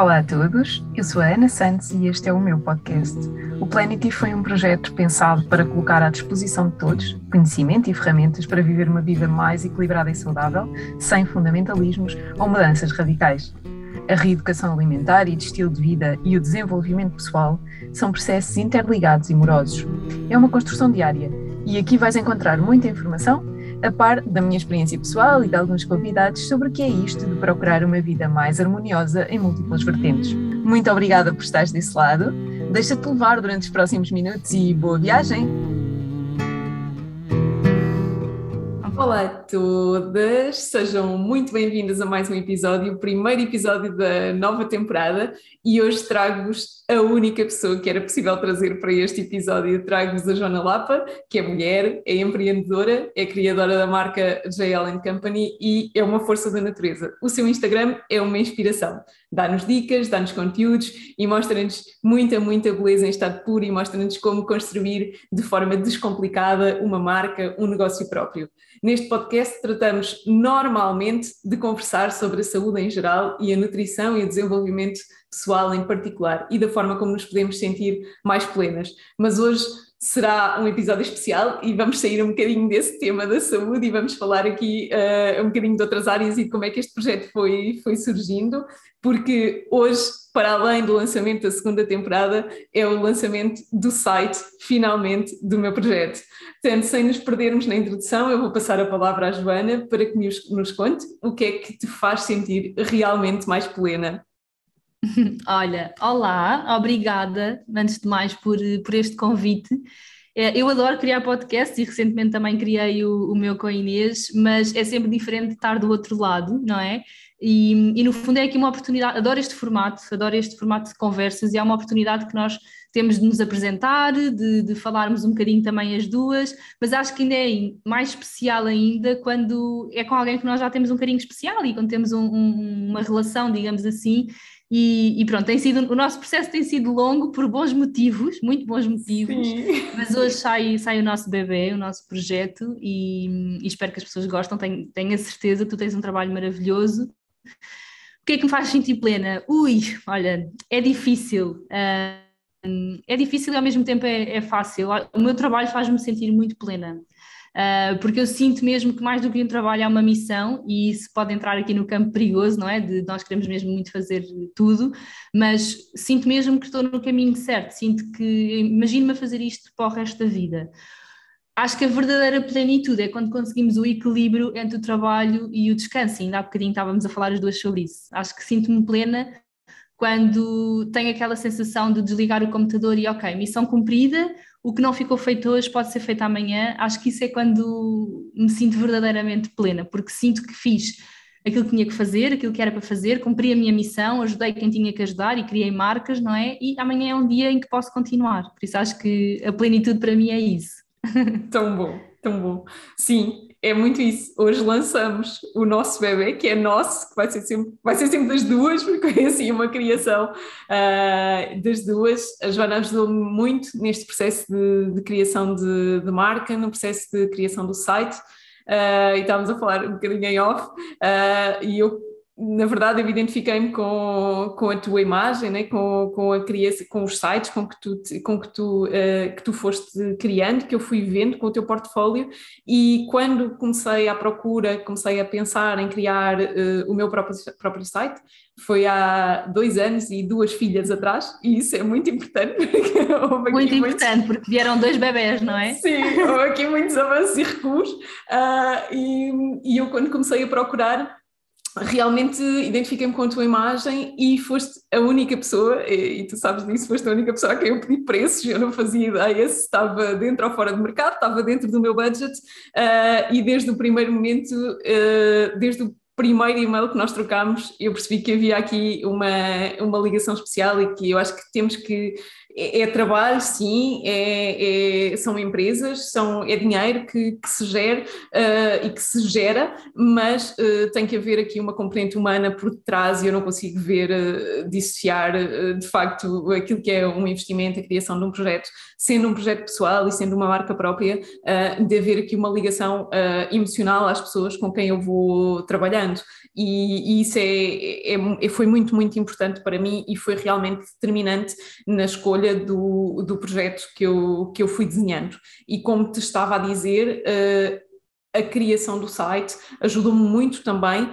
Olá a todos, eu sou a Ana Santos e este é o meu podcast. O Planety foi um projeto pensado para colocar à disposição de todos conhecimento e ferramentas para viver uma vida mais equilibrada e saudável, sem fundamentalismos ou mudanças radicais. A reeducação alimentar e de estilo de vida e o desenvolvimento pessoal são processos interligados e morosos. É uma construção diária e aqui vais encontrar muita informação a par da minha experiência pessoal e de alguns convidados sobre o que é isto de procurar uma vida mais harmoniosa em múltiplas vertentes. Muito obrigada por estares desse lado. Deixa-te levar durante os próximos minutos e boa viagem! Olá a todas, sejam muito bem-vindas a mais um episódio, o primeiro episódio da nova temporada e hoje trago-vos a única pessoa que era possível trazer para este episódio. Trago-vos a Joana Lapa, que é mulher, é empreendedora, é criadora da marca JL Company e é uma força da natureza. O seu Instagram é uma inspiração, dá-nos dicas, dá-nos conteúdos e mostra-nos muita, muita beleza em estado puro e mostra-nos como construir de forma descomplicada uma marca, um negócio próprio. Neste podcast tratamos normalmente de conversar sobre a saúde em geral e a nutrição e o desenvolvimento pessoal em particular e da forma como nos podemos sentir mais plenas. Mas hoje será um episódio especial e vamos sair um bocadinho desse tema da saúde e vamos falar aqui uh, um bocadinho de outras áreas e de como é que este projeto foi, foi surgindo, porque hoje, para além do lançamento da segunda temporada, é o lançamento do site, finalmente, do meu projeto. Portanto, sem nos perdermos na introdução, eu vou passar a palavra à Joana para que nos, conte o que é que te faz sentir realmente mais plena. Olha, olá, obrigada, antes de mais, por, por este convite. É, eu adoro criar podcasts e recentemente também criei o, o, meu com a Inês, mas é sempre diferente estar do outro lado, não é? E, e, no fundo é aqui uma oportunidade, adoro este formato, adoro este formato de conversas e é uma oportunidade que nós temos de nos apresentar, de, de falarmos um bocadinho também as duas, mas acho que ainda é mais especial ainda quando é com alguém que nós já temos um carinho especial e quando temos um, um, uma relação, digamos assim, e, e, pronto, tem sido, o nosso processo tem sido longo por bons motivos, muito bons motivos, Sim. mas hoje sai, sai o nosso bebê, o nosso projeto, e, e espero que as pessoas gostem. Tenho, tenho a certeza que tu tens um trabalho maravilhoso. O que é que me faz sentir plena? Ui, olha, é difícil. Uh, é difícil e ao mesmo tempo é, é fácil. O meu trabalho faz-me sentir muito plena. Uh, porque eu sinto mesmo que mais do que um trabalho é uma missão e isso pode entrar aqui no campo perigoso, não é? De nós queremos mesmo muito fazer tudo, mas sinto mesmo que estou no caminho certo, sinto que imagino-me a fazer isto para o resto da vida. Acho que a verdadeira plenitude é quando conseguimos o equilíbrio entre o trabalho e o descanso, e ainda há bocadinho estávamos a falar as duas sobre isso. Acho que sinto-me plena quando tenho aquela sensação de desligar o computador e ok, missão cumprida, o que não ficou feito hoje pode ser feito amanhã. Acho que isso é quando me sinto verdadeiramente plena, porque sinto que fiz aquilo que tinha que fazer, aquilo que era para fazer, cumpri a minha missão, ajudei quem tinha que ajudar e criei marcas, não é? E amanhã é um dia em que posso continuar. Por isso acho que a plenitude para mim é isso. Tão bom, tão bom. Sim, é muito isso. Hoje lançamos o nosso bebê, que é nosso, que vai ser sempre, vai ser sempre das duas, porque é assim uma criação uh, das duas. A Joana ajudou-me muito neste processo de, de criação de, de, marca, no processo de criação do site. Uh, e estávamos a falar um bocadinho em off, uh, e eu na verdade, eu identifiquei-me com, com a tua imagem, né? com, com a criança, com os sites com que tu, com que tu, uh, que tu foste criando, que eu fui vendo com o teu portfólio, e quando comecei à procura, comecei a pensar em criar uh, o meu próprio, próprio site, foi há dois anos e duas filhas atrás, e isso é muito importante. muito importante, muitos... porque vieram dois bebés, não é? Sim, houve aqui muitos avanços e recuos, uh, e, e eu quando comecei a procurar, realmente identifiquei-me com a tua imagem e foste a única pessoa, e, e, tu sabes disso, foste a única pessoa a quem eu pedi preços, eu não fazia ideia se estava dentro ou fora do mercado, estava dentro do meu budget uh, e desde o primeiro momento, uh, desde o primeiro e-mail que nós trocámos, eu percebi que havia aqui uma, uma ligação especial e que eu acho que temos que é, é trabalho, sim, é, é, são empresas, são, é dinheiro que, que se gera uh, e que se gera, mas uh, tem que haver aqui uma componente humana por trás e eu não consigo ver, uh, dissociar de facto aquilo que é um investimento, a criação de um projeto, sendo um projeto pessoal e sendo uma marca própria, de haver aqui uma ligação emocional às pessoas com quem eu vou trabalhando. E, e isso é, é, foi muito, muito importante para mim e foi realmente determinante na escolha do, do projeto que eu, que eu fui desenhando. E como te estava a dizer, uh, a criação do site ajudou-me muito também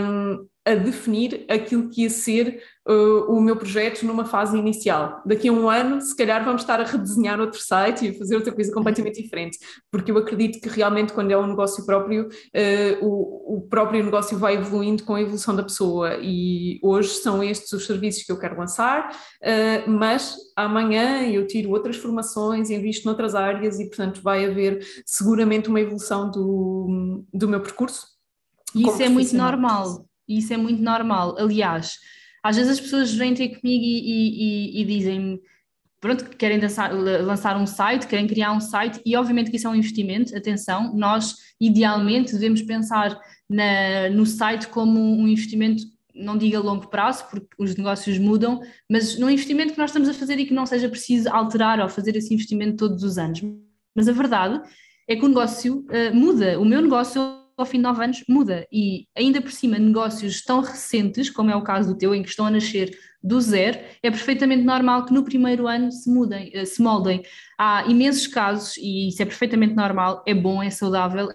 um, a definir aquilo que ia ser uh, o meu projeto numa fase inicial. Daqui a um ano, se calhar, vamos estar a redesenhar outro site e a fazer outra coisa completamente diferente, porque eu acredito que realmente, quando é um negócio próprio, uh, o, o, próprio negócio vai evoluindo com a evolução da pessoa. E hoje são estes os serviços que eu quero lançar, uh, mas amanhã eu tiro outras formações, invisto noutras áreas e, portanto, vai haver seguramente uma evolução do, do meu percurso. Isso é muito normal. Isso é muito normal. Aliás, às vezes as pessoas vêm ter comigo e, e, e dizem pronto, que querem lançar, lançar, um site, querem criar um site, e obviamente que isso é um investimento, atenção, nós idealmente devemos pensar na, no site como um investimento, não diga a longo prazo, porque os negócios mudam, mas num investimento que nós estamos a fazer e que não seja preciso alterar ou fazer esse investimento todos os anos. Mas a verdade é que o negócio uh, muda, o meu negócio ao fim de nove anos muda. E ainda por cima, negócios tão recentes, como é o caso do teu, em que estão a nascer do zero, é perfeitamente normal que no primeiro ano se mudem, eh, se moldem. Há imensos casos, e isso é perfeitamente normal, é bom, é saudável,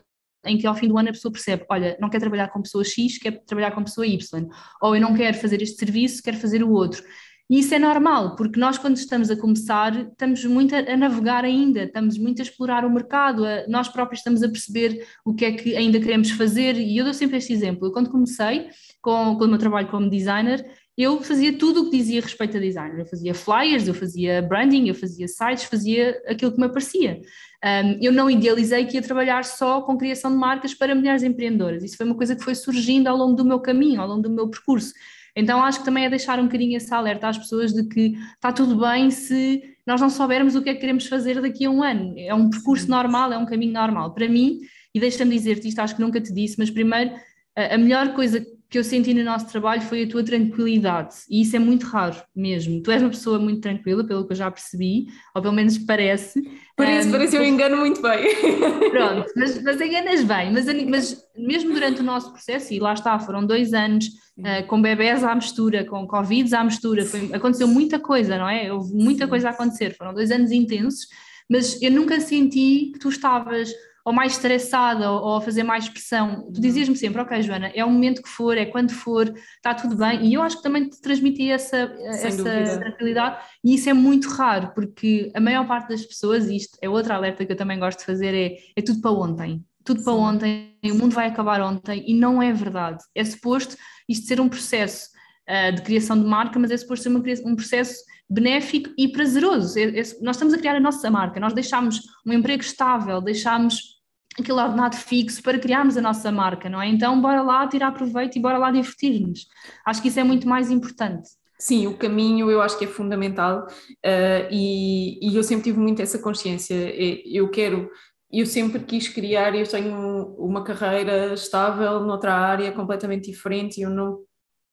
em que ao fim do ano a pessoa percebe, olha, não quer trabalhar com pessoa X, quer trabalhar com pessoa Y, ou eu não quero fazer este serviço, quero fazer o outro. E isso é normal, porque nós, quando estamos a começar, estamos muito a, a navegar ainda, estamos muito a explorar o mercado, a, nós próprios estamos a perceber o que é que ainda queremos fazer. E eu dou sempre este exemplo. Eu, quando comecei com, com o meu trabalho como designer, eu fazia tudo o que dizia respeito a design. Eu fazia flyers, eu fazia branding, eu fazia sites, fazia aquilo que me aparecia. Um, eu não idealizei que ia trabalhar só com criação de marcas para mulheres empreendedoras. Isso foi uma coisa que foi surgindo ao longo do meu caminho, ao longo do meu percurso. Então acho que também é deixar um bocadinho esse alerta às pessoas de que está tudo bem se nós não soubermos o que é que queremos fazer daqui a um ano. É um percurso normal, é um caminho normal. Para mim, e deixa-me dizer-te isto, acho que nunca te disse, mas primeiro, a melhor coisa que eu senti no nosso trabalho foi a tua tranquilidade, e isso é muito raro mesmo. Tu és uma pessoa muito tranquila, pelo que eu já percebi, ou pelo menos parece. Parece, um, parece, eu engano muito bem. Pronto, mas, mas enganas bem, mas, mas mesmo durante o nosso processo, e lá está, foram dois anos uh, com bebés à mistura, com Covid à mistura, foi, aconteceu muita coisa, não é? Houve muita coisa a acontecer, foram dois anos intensos, mas eu nunca senti que tu estavas ou mais estressada ou, ou a fazer mais pressão. Tu dizias-me sempre, ok, Joana, é o momento que for, é quando for, está tudo bem. E eu acho que também te transmiti essa, essa tranquilidade e isso é muito raro, porque a maior parte das pessoas, isto é outra alerta que eu também gosto de fazer, é, é tudo para ontem. Tudo Sim. para ontem, o mundo vai acabar ontem e não é verdade. É suposto isto ser um processo uh, de criação de marca, mas é suposto ser uma, um processo benéfico e prazeroso. É, é, nós estamos a criar a nossa marca, nós deixamos um emprego estável, deixamos aquele ordenado fixo para criarmos a nossa marca, não é? Então, bora lá tirar proveito e bora lá divertir-nos. Acho que isso é muito mais importante. Sim, o caminho eu acho que é fundamental uh, e, e, eu sempre tive muito essa consciência. Eu quero, eu sempre quis criar, eu tenho uma carreira estável noutra área completamente diferente e eu não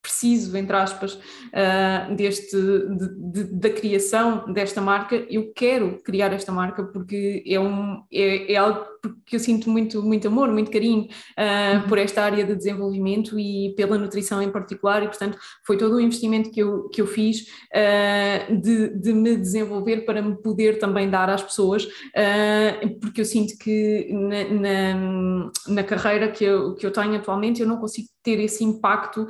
preciso, entre aspas, uh, deste, de, de, da criação desta marca, eu quero criar esta marca porque é, um, é, é algo que eu sinto muito, muito amor, muito carinho uh, uhum. por esta área de desenvolvimento e pela nutrição em particular, e portanto foi todo o investimento que eu, que eu fiz uh, de, de me desenvolver para me poder também dar às pessoas, porque eu sinto que na, na, na, carreira que eu, que eu tenho atualmente eu não consigo ter esse impacto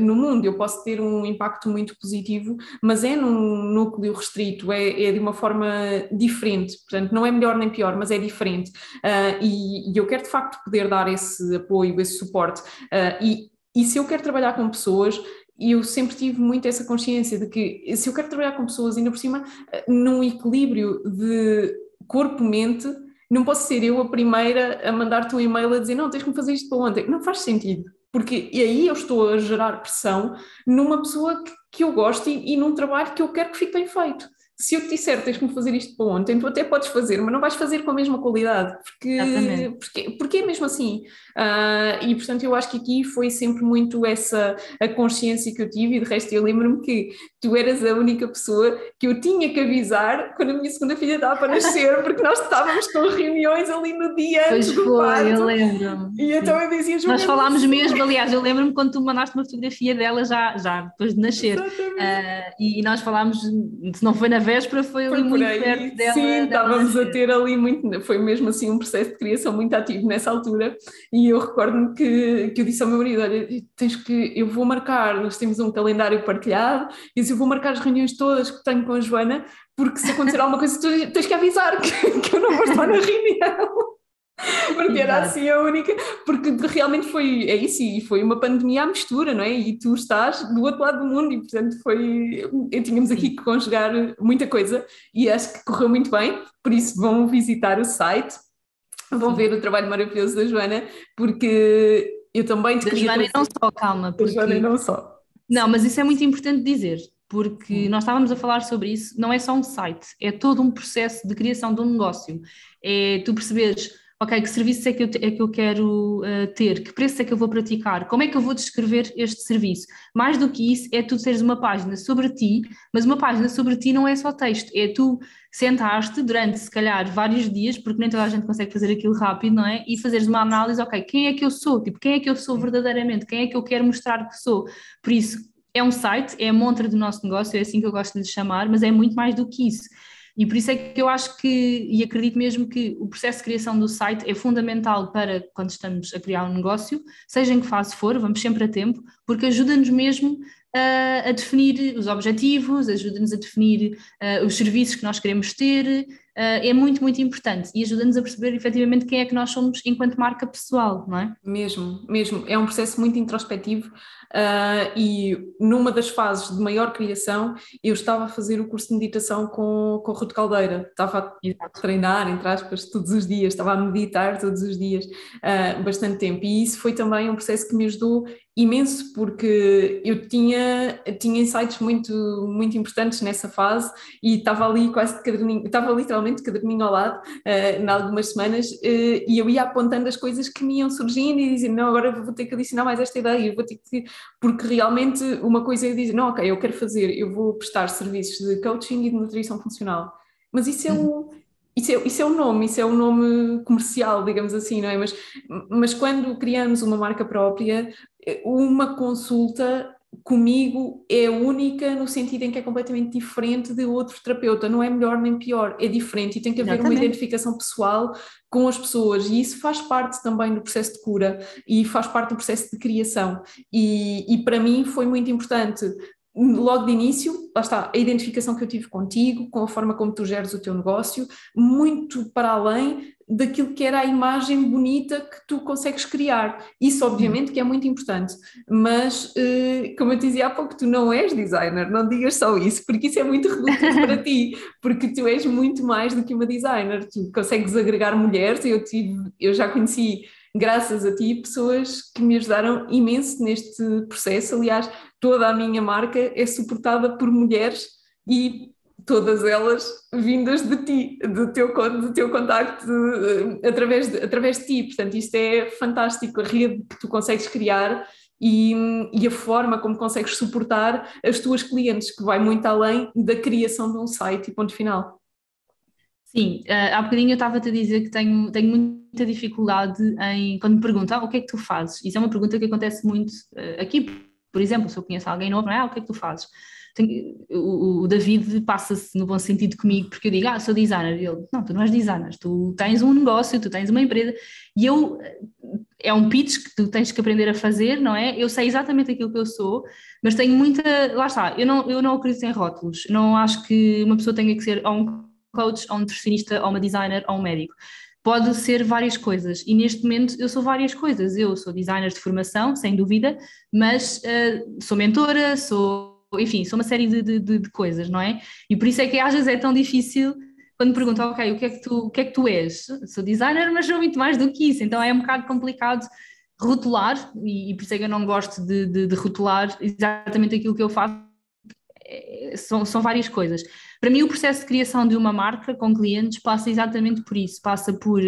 no mundo. Eu posso ter um impacto muito positivo, mas é num núcleo restrito, é, é de uma forma diferente. Portanto, não é melhor nem pior, mas é diferente. Uh, e, e, eu quero de facto poder dar esse apoio, esse suporte. Uh, e, e se eu quero trabalhar com pessoas, eu sempre tive muito essa consciência de que se eu quero trabalhar com pessoas, ainda por cima, num equilíbrio de corpo-mente, não posso ser eu a primeira a mandar-te um e-mail a dizer não, tens que me fazer isto para ontem. Não faz sentido porque e aí eu estou a gerar pressão numa pessoa que, que eu gosto e, e num trabalho que eu quero que fique bem feito se eu te disser tens que me fazer isto para ontem, tu até podes fazer, mas não vais fazer com a mesma qualidade, porque, porque, porque é mesmo assim. Uh, e portanto eu acho que aqui foi sempre muito essa a consciência que eu tive, e de resto eu lembro-me que tu eras a única pessoa que eu tinha que avisar quando a minha segunda filha estava para nascer, porque nós estávamos com reuniões ali no dia pois antes do parto. eu lembro. E então eu dizia Nós falámos mesmo, aliás, eu lembro-me quando tu mandaste uma fotografia dela já, já depois de nascer. Uh, e nós falámos, se não foi na véspera, foi, foi ali muito aí. perto dela. Sim, estávamos a ter ali muito, foi mesmo assim um processo de criação muito ativo nessa altura. E eu recordo-me que, que eu disse ao meu marido: Olha, tens que, eu vou marcar, nós temos um calendário partilhado, e eu vou marcar as reuniões todas que tenho com a Joana, porque se acontecer alguma coisa, tu tens que avisar que, que eu não vou estar na reunião. Porque era assim a única, porque realmente foi, é isso, e foi uma pandemia à mistura, não é? E tu estás do outro lado do mundo, e portanto foi, tínhamos aqui que conjugar muita coisa, e acho que correu muito bem, por isso vão visitar o site, vão ver o trabalho maravilhoso da Joana, porque eu também te da queria... Joana não só, calma. Porque... Da Joana não só. Não, mas isso é muito importante dizer, porque hum. nós estávamos a falar sobre isso, não é só um site, é todo um processo de criação de um negócio. É tu perceberes ok, que serviço é que eu, é que eu quero uh, ter, que preço é que eu vou praticar, como é que eu vou descrever este serviço. Mais do que isso, é tu teres uma página sobre ti, mas uma página sobre ti não é só texto, é tu sentaste durante, se calhar, vários dias, porque nem toda a gente consegue fazer aquilo rápido, não é? E fazeres uma análise, ok, quem é que eu sou? Tipo, quem é que eu sou verdadeiramente? Quem é que eu quero mostrar que sou? Por isso, é um site, é a montra do nosso negócio, é assim que eu gosto de lhe chamar, mas é muito mais do que isso. E por isso é que eu acho que, e acredito mesmo que o processo de criação do site é fundamental para quando estamos a criar um negócio, seja em que fase for, vamos sempre a tempo, porque ajuda-nos mesmo a, a definir os objetivos, ajuda-nos a definir uh, os serviços que nós queremos ter, uh, é muito, muito importante e ajuda-nos a perceber efetivamente quem é que nós somos enquanto marca pessoal, não é? Mesmo, mesmo. É um processo muito introspectivo uh, e numa das fases de maior criação eu estava a fazer o curso de meditação com, com o Ruto Caldeira, estava a treinar, entre aspas, todos os dias, estava a meditar todos os dias, uh, bastante tempo. E isso foi também um processo que me ajudou imenso porque eu tinha, tinha insights muito, muito importantes nessa fase e estava ali quase de caderninho, estava literalmente de caderninho ao lado uh, em algumas semanas uh, e eu ia apontando as coisas que me iam surgindo e dizendo, não, agora vou ter que adicionar mais esta ideia, vou ter que... porque realmente uma coisa é dizer, não, ok, eu quero fazer, eu vou prestar serviços de coaching e de nutrição funcional, mas isso é um isso é, isso é um nome, isso é um nome comercial, digamos assim, não é? Mas, mas quando criamos uma marca própria, uma consulta comigo é única no sentido em que é completamente diferente de outro terapeuta, não é melhor nem pior, é diferente e tem que haver Exatamente. uma identificação pessoal com as pessoas. E isso faz parte também do processo de cura e faz parte do processo de criação. E, e para mim foi muito importante logo de início, lá está, a identificação que eu tive contigo, com a forma como tu geres o teu negócio, muito para além daquilo que era a imagem bonita que tu consegues criar. Isso, obviamente, que é muito importante, mas, eh, como eu te dizia há pouco, tu não és designer, não digas só isso, porque isso é muito redundante para ti, porque tu és muito mais do que uma designer, tu consegues agregar mulheres, eu, tive, eu já conheci graças a ti, pessoas que me ajudaram imenso neste processo. Aliás, toda a minha marca é suportada por mulheres e todas elas vindas de ti, do teu, do teu contacto uh, através, de, através de ti. Portanto, isto é fantástico, a rede que tu consegues criar e, e, a forma como consegues suportar as tuas clientes, que vai muito além da criação de um site e ponto final. Sim, uh, há bocadinho eu estava-te a dizer que tenho, tenho muita dificuldade em, quando me perguntam ah, o que é que tu fazes? Isso é uma pergunta que acontece muito uh, aqui, por exemplo, se eu conheço alguém novo, não é? Ah, o que é que tu fazes? Tenho, o, o, David passa-se no bom sentido comigo, porque eu digo, ah, sou designer. E ele, não, tu não és designer, tu tens um negócio, tu tens uma empresa. E eu, é um pitch que tu tens que aprender a fazer, não é? Eu sei exatamente aquilo que eu sou, mas tenho muita, lá está, eu não, eu não acredito em rótulos, não acho que uma pessoa tenha que ser ou um coach, ou um nutricionista, ou uma designer, ou um médico. Pode ser várias coisas, e neste momento eu sou várias coisas. Eu sou designer de formação, sem dúvida, mas uh, sou mentora, sou, enfim, sou uma série de, de, de, coisas, não é? E por isso é que às vezes é tão difícil quando me perguntam, ok, o que é que tu, o que é que tu és? Sou designer, mas sou muito mais do que isso, então é um bocado complicado rotular, e, e por isso é que eu não gosto de, de, de rotular exatamente aquilo que eu faço, é, são, são várias coisas. Para mim, o processo de criação de uma marca com clientes passa exatamente por isso, passa por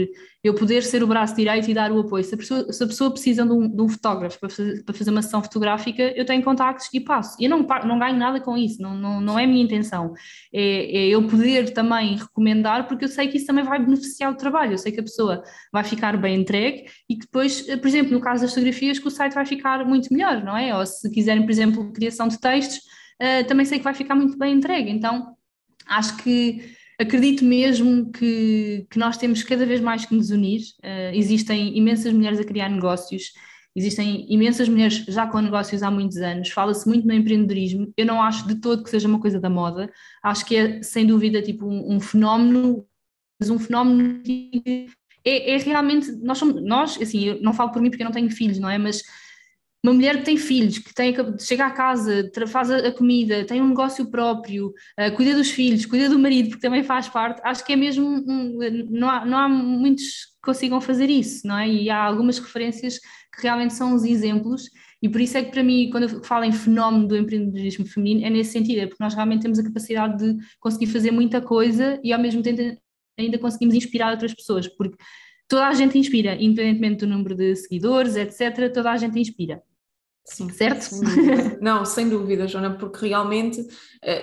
eu poder ser o braço direito e dar o apoio. Se a pessoa, se a pessoa precisa de um, de um fotógrafo para fazer, para fazer, uma sessão fotográfica, eu tenho contactos e passo. Eu não, não ganho nada com isso, não, não, não é a minha intenção. É, é eu poder também recomendar, porque eu sei que isso também vai beneficiar o trabalho, eu sei que a pessoa vai ficar bem entregue e que depois, por exemplo, no caso das fotografias, que o site vai ficar muito melhor, não é? Ou se quiserem, por exemplo, criação de textos, uh, também sei que vai ficar muito bem entregue. Então, acho que acredito mesmo que, que nós temos cada vez mais que nos unir. Uh, existem imensas mulheres a criar negócios, existem imensas mulheres já com negócios há muitos anos, fala-se muito no empreendedorismo. Eu não acho de todo que seja uma coisa da moda, acho que é sem dúvida tipo um, um fenómeno, mas um fenómeno que é, é, realmente, nós somos, nós, assim, eu não falo por mim porque eu não tenho filhos, não é? Mas uma mulher que tem filhos, que tem, chega à casa, faz a comida, tem um negócio próprio, uh, cuida dos filhos, cuida do marido, porque também faz parte, acho que é mesmo, um, não, há, não há muitos que consigam fazer isso, não é? E há algumas referências que realmente são os exemplos, e por isso é que para mim, quando eu falo em fenómeno do empreendedorismo feminino, é nesse sentido, é porque nós realmente temos a capacidade de conseguir fazer muita coisa e ao mesmo tempo ainda conseguimos inspirar outras pessoas, porque toda a gente inspira, independentemente do número de seguidores, etc., toda a gente inspira. Sim, certo? Não, sem dúvida, Joana, porque realmente uh,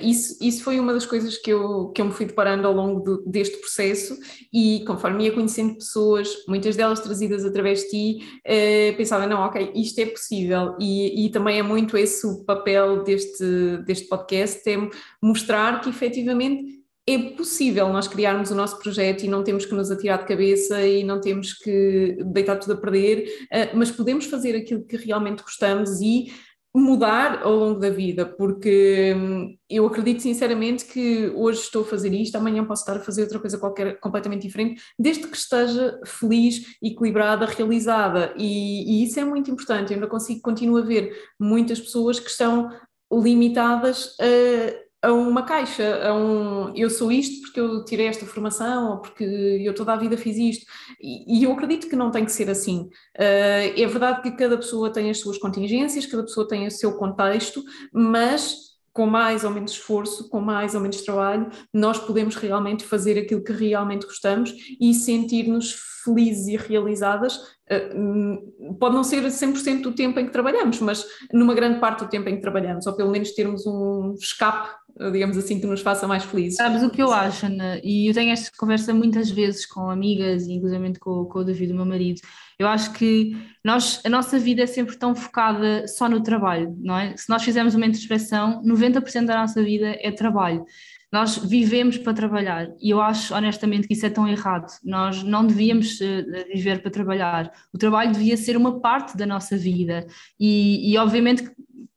isso, isso foi uma das coisas que eu, que eu me fui deparando ao longo do, deste processo e conforme ia conhecendo pessoas, muitas delas trazidas através de ti, uh, pensava, não, ok, isto é possível e, e também é muito esse o papel deste, deste podcast, é mostrar que efetivamente é possível nós criarmos o nosso projeto e não temos que nos atirar de cabeça e não temos que deitar tudo a perder, eh, mas podemos fazer aquilo que realmente gostamos e mudar ao longo da vida, porque hum, eu acredito sinceramente que hoje estou a fazer isto, amanhã posso estar a fazer outra coisa qualquer completamente diferente, desde que esteja feliz, equilibrada, realizada, e, e isso é muito importante. Eu ainda consigo, continuo a ver muitas pessoas que estão limitadas a a uma caixa, a um eu sou isto porque eu tirei esta formação ou porque eu toda a vida fiz isto. E, e eu acredito que não tem que ser assim. Uh, é verdade que cada pessoa tem as suas contingências, cada pessoa tem o seu contexto, mas com mais ou menos esforço, com mais ou menos trabalho, nós podemos realmente fazer aquilo que realmente gostamos e sentir-nos felizes e realizadas. Eh, hum, pode não ser 100% do tempo em que trabalhamos, mas numa grande parte do tempo em que trabalhamos, ou pelo menos termos um escape, digamos assim, que nos faça mais felizes. Sabes o que eu acho, Ana? E eu tenho esta conversa muitas vezes com amigas, inclusive com, com o David, o meu marido. Eu acho que nós, a nossa vida é sempre tão focada só no trabalho, não é? Se nós fizermos uma introspeção, 90% da nossa vida é trabalho. Nós vivemos para trabalhar e eu acho honestamente que isso é tão errado. Nós não devíamos uh, viver para trabalhar. O trabalho devia ser uma parte da nossa vida e, e obviamente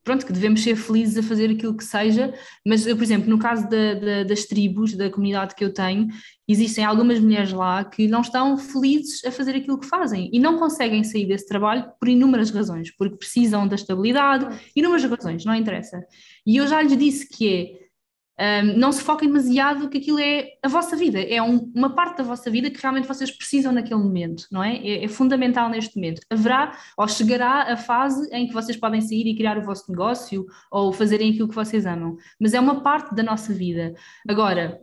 pronto, que devemos ser felizes a fazer aquilo que seja, mas eu, por exemplo, no caso da, da, das tribos, da comunidade que eu tenho, existem algumas mulheres lá que não estão felizes a fazer aquilo que fazem e não conseguem sair desse trabalho por inúmeras razões, porque precisam da estabilidade, inúmeras razões, não interessa. E eu já lhes disse que é um, não se foquem demasiado que aquilo é a vossa vida, é um, uma parte da vossa vida que realmente vocês precisam naquele momento, não é? é? é? fundamental neste momento. Haverá ou chegará a fase em que vocês podem sair e criar o vosso negócio ou fazerem aquilo que vocês amam, mas é uma parte da nossa vida. Agora,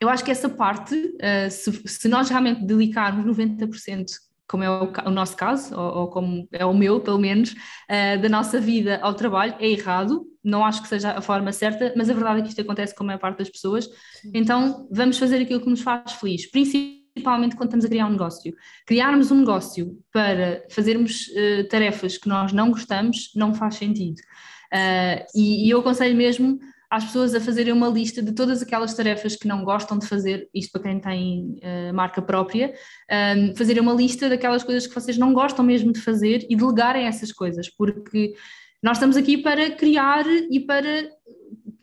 eu acho que essa parte, uh, se, se nós realmente dedicarmos 90% como é o, o nosso caso, ou, ou, como é o meu, pelo menos, uh, da nossa vida ao trabalho, é errado. Não acho que seja a forma certa, mas a verdade é que isto acontece com a maior parte das pessoas. Sim. Então, vamos fazer aquilo que nos faz feliz, principalmente quando estamos a criar um negócio. Criarmos um negócio para fazermos uh, tarefas que nós não gostamos não faz sentido. Uh, e, e eu aconselho mesmo às pessoas a fazerem uma lista de todas aquelas tarefas que não gostam de fazer, isto para quem tem uh, marca própria, um, fazerem uma lista daquelas coisas que vocês não gostam mesmo de fazer e delegarem essas coisas, porque nós estamos aqui para criar e para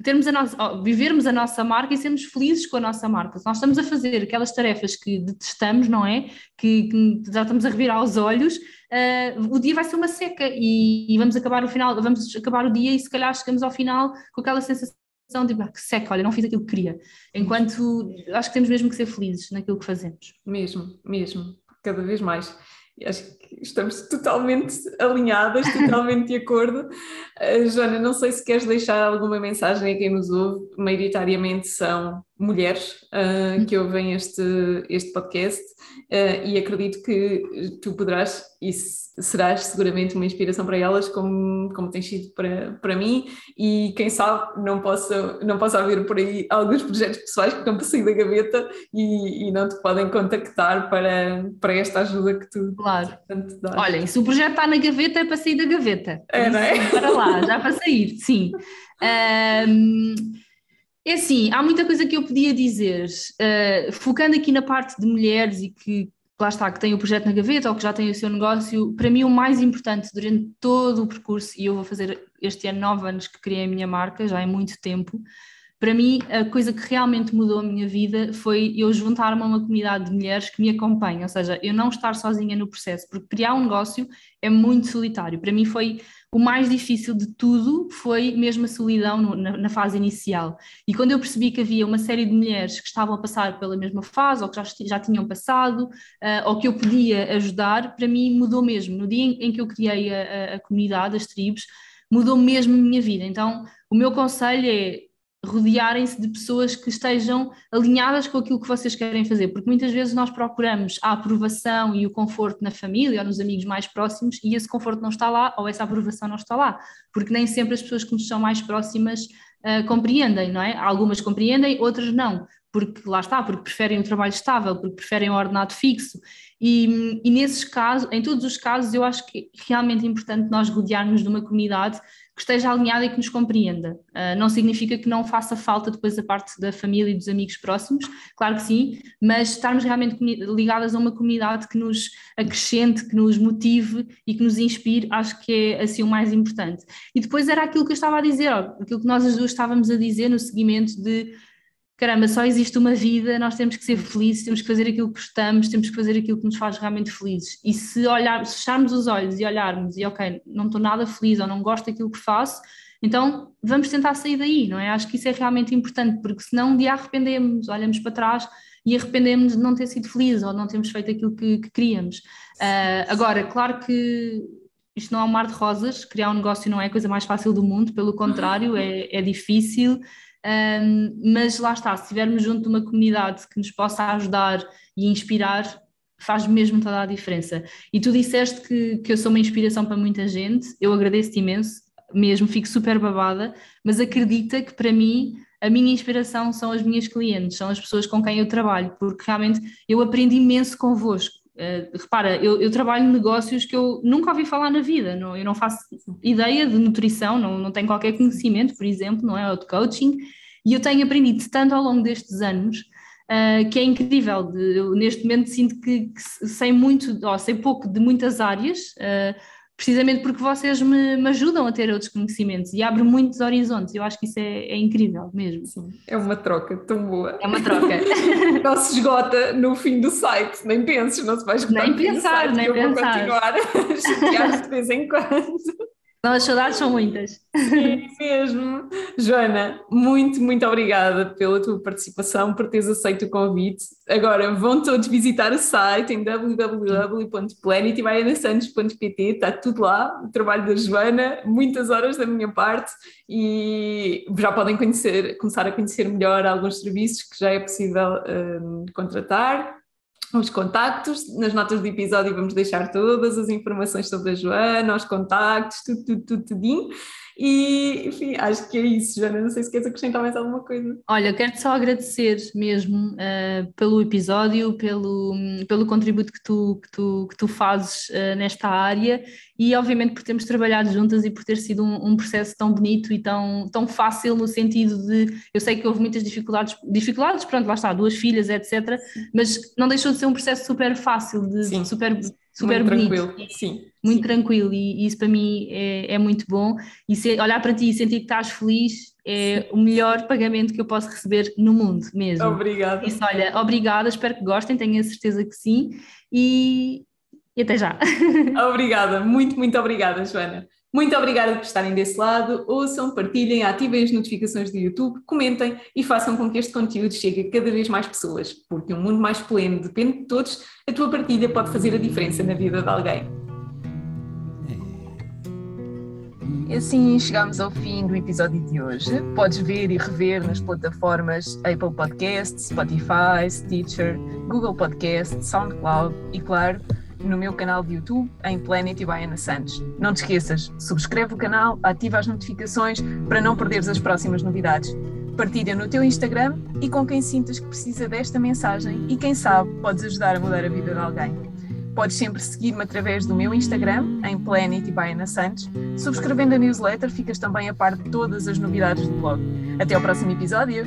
termos a nossa, vivermos a nossa marca e sermos felizes com a nossa marca. Se nós estamos a fazer aquelas tarefas que detestamos, não é? Que, que já estamos a revirar aos olhos, uh, o dia vai ser uma seca e, e, vamos acabar o final, vamos acabar o dia e se calhar chegamos ao final com aquela sensação de ah, que seca, olha, não fiz aquilo que queria. Enquanto acho que temos mesmo que ser felizes naquilo que fazemos. Mesmo, mesmo, cada vez mais. Acho que que estamos totalmente alinhadas, totalmente de acordo. Uh, Joana, não sei se queres deixar alguma mensagem a quem nos ouve, maioritariamente são mulheres uh, que ouvem este, este podcast uh, e acredito que tu poderás e serás seguramente uma inspiração para elas como, como tens sido para, para mim e quem sabe não possa, não possa haver por aí alguns projetos pessoais que estão para sair da gaveta e, e não te podem contactar para, para esta ajuda que tu claro. tanto dás. Olhem, se o projeto está na gaveta é para sair da gaveta. É, não é? Para lá, já para sair, sim. Um, é assim, há muita coisa que eu podia dizer, uh, focando aqui na parte de mulheres e que lá está, que têm o projeto na gaveta ou que já têm o seu negócio, para mim o mais importante durante todo o percurso, e eu vou fazer este ano nove anos que criei a minha marca, já é muito tempo, para mim, a coisa que realmente mudou a minha vida foi eu juntar-me a uma comunidade de mulheres que me acompanham, ou seja, eu não estar sozinha no processo, porque criar um negócio é muito solitário. Para mim foi o mais difícil de tudo, foi mesmo a solidão no, na, na, fase inicial. E quando eu percebi que havia uma série de mulheres que estavam a passar pela mesma fase, ou que já, já tinham passado, uh, ou que eu podia ajudar, para mim mudou mesmo. No dia em, em que eu criei a, a, a comunidade, as tribos, mudou mesmo a minha vida. Então, o meu conselho é rodearem-se de pessoas que estejam alinhadas com aquilo que vocês querem fazer, porque muitas vezes nós procuramos a aprovação e o conforto na família ou nos amigos mais próximos e esse conforto não está lá ou essa aprovação não está lá, porque nem sempre as pessoas que nos são mais próximas uh, compreendem, não é? Algumas compreendem, outras não, porque lá está, porque preferem um trabalho estável, porque preferem um ordenado fixo. E, e nesses casos, em todos os casos, eu acho que é realmente importante nós rodearmos de uma comunidade que esteja alinhada e que nos compreenda. Uh, não significa que não faça falta depois a parte da família e dos amigos próximos, claro que sim, mas estarmos realmente ligadas a uma comunidade que nos acrescente, que nos motive e que nos inspire, acho que é assim o mais importante. E depois era aquilo que eu estava a dizer, aquilo que nós as duas estávamos a dizer no seguimento de caramba, só existe uma vida, nós temos que ser felizes, temos que fazer aquilo que gostamos, temos que fazer aquilo que nos faz realmente felizes. E se olhar, se fecharmos os olhos e olharmos e ok, não estou nada feliz ou não gosto daquilo que faço, então vamos tentar sair daí, não é? Acho que isso é realmente importante, porque senão um dia arrependemos, olhamos para trás e arrependemos de não ter sido feliz ou não termos feito aquilo que, que queríamos. Uh, agora, claro que isto não é um mar de rosas, criar um negócio não é a coisa mais fácil do mundo, pelo contrário, é, é difícil, um, mas lá está, se estivermos junto de uma comunidade que nos possa ajudar e inspirar, faz mesmo toda a diferença. E tu disseste que, que eu sou uma inspiração para muita gente, eu agradeço-te imenso, mesmo, fico super babada, mas acredita que para mim a minha inspiração são as minhas clientes, são as pessoas com quem eu trabalho, porque realmente eu aprendo imenso convosco. Uh, repara, eu, eu, trabalho negócios que eu nunca ouvi falar na vida, não, eu não faço ideia de nutrição, não, não tenho qualquer conhecimento, por exemplo, não é? Ou de coaching, e eu tenho aprendido tanto ao longo destes anos uh, que é incrível. De, eu, neste momento sinto que, que, sei muito, ou sei pouco de muitas áreas, uh, precisamente porque vocês me, me, ajudam a ter outros conhecimentos e abrem muitos horizontes. Eu acho que isso é, é incrível mesmo. Sim, é uma troca tão boa. É uma troca. não se esgota no fim do site, nem penses, não se vai esgotar. Nem pensar, site, nem eu pensar. Vou continuar a chatear de vez em quando. Não, as saudades são muitas. Sim, mesmo. Joana, muito, muito obrigada pela tua participação, por teres aceito o convite. Agora vão todos visitar o site em www.planetymaianasantos.pt, está tudo lá, o trabalho da Joana, muitas horas da minha parte e já podem conhecer, começar a conhecer melhor alguns serviços que já é possível um, contratar os contactos. Nas notas do episódio vamos deixar todas as informações sobre a Joana, os contactos, tudo, tudo, tudo, tudinho. E, enfim, acho que é isso, Joana. Não sei se queres acrescentar mais alguma coisa. Olha, quero-te só agradecer mesmo uh, pelo episódio, pelo, pelo contributo que tu, que tu, que tu fazes uh, nesta área e, obviamente, por termos trabalhado juntas e por ter sido um, um, processo tão bonito e tão, tão fácil no sentido de. Eu sei que houve muitas dificuldades, dificuldades, pronto, lá está, duas filhas, etc., mas não deixou de ser um processo super fácil, de, super super muito bonito. Tranquilo. Sim. Muito Sim. tranquilo e, isso para mim é, é muito bom. E se, olhar para ti e sentir que estás feliz é Sim. o melhor pagamento que eu posso receber no mundo mesmo. Obrigada. Isso, olha, obrigada, espero que gostem, tenho a certeza que sim. E, e até já. Obrigada, muito, muito obrigada, Joana. Muito obrigada por estarem desse lado. Ouçam, partilhem, ativem as notificações do YouTube, comentem e façam com que este conteúdo chegue a cada vez mais pessoas, porque um mundo mais pleno depende de todos. A tua partilha pode fazer a diferença na vida de alguém. E assim chegamos ao fim do episódio de hoje. Podes ver e rever nas plataformas Apple Podcasts, Spotify, Stitcher, Google Podcasts, SoundCloud e, claro, no meu canal de YouTube em Planet e Baiana Santos. Não te esqueças, subscreve o canal, ativa as notificações para não perderes as próximas novidades. Partilha no teu Instagram e com quem sintas que precisa desta mensagem e quem sabe podes ajudar a mudar a vida de alguém. Podes sempre seguir-me através do meu Instagram, em Planet e Baiana Santos. Subscrevendo a newsletter, ficas também a par de todas as novidades do blog. Até ao próximo episódio!